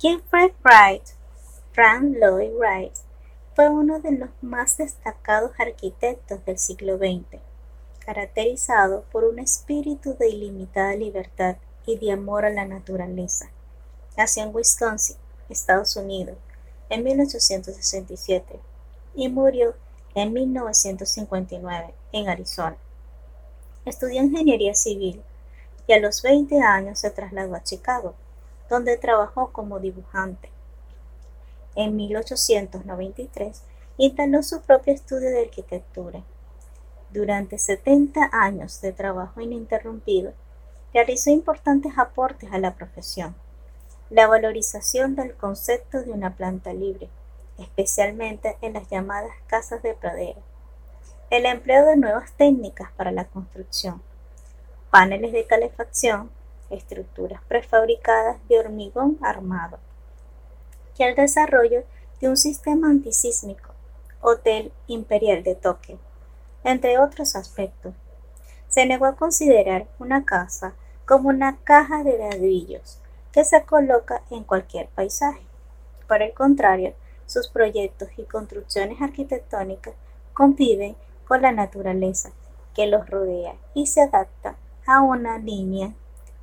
Fred Wright, Frank Lloyd Wright, fue uno de los más destacados arquitectos del siglo XX, caracterizado por un espíritu de ilimitada libertad y de amor a la naturaleza. Nació en Wisconsin, Estados Unidos, en 1867 y murió en 1959 en Arizona. Estudió ingeniería civil y a los 20 años se trasladó a Chicago, donde trabajó como dibujante. En 1893 instaló su propio estudio de arquitectura. Durante 70 años de trabajo ininterrumpido, realizó importantes aportes a la profesión. La valorización del concepto de una planta libre, especialmente en las llamadas casas de pradera. El empleo de nuevas técnicas para la construcción, paneles de calefacción, estructuras prefabricadas de hormigón armado, y el desarrollo de un sistema antisísmico, Hotel Imperial de Tokio, entre otros aspectos. Se negó a considerar una casa como una caja de ladrillos que se coloca en cualquier paisaje. Por el contrario, sus proyectos y construcciones arquitectónicas conviven con la naturaleza que los rodea y se adapta a una línea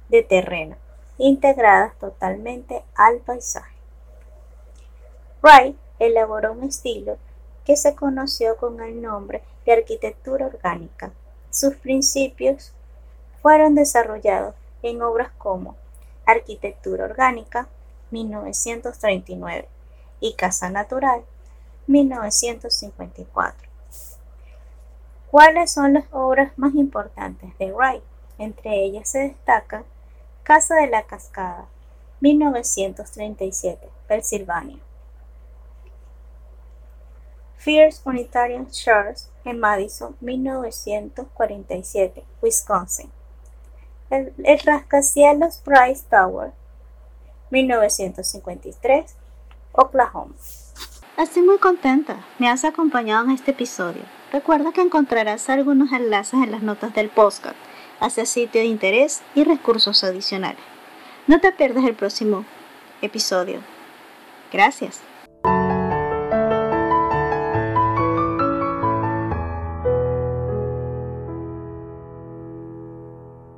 de terreno integradas totalmente al paisaje. Wright elaboró un estilo que se conoció con el nombre de arquitectura orgánica. Sus principios fueron desarrollados en obras como Arquitectura Orgánica, 1939, y Casa Natural, 1954. ¿Cuáles son las obras más importantes de Wright? Entre ellas se destaca Casa de la Cascada, 1937, Pensilvania. First Unitarian Church en Madison, 1947, Wisconsin. El, el rascacielos Price Tower, 1953, Oklahoma. Estoy muy contenta. Me has acompañado en este episodio. Recuerda que encontrarás algunos enlaces en las notas del podcast hacia sitio de interés y recursos adicionales. No te pierdas el próximo episodio. Gracias.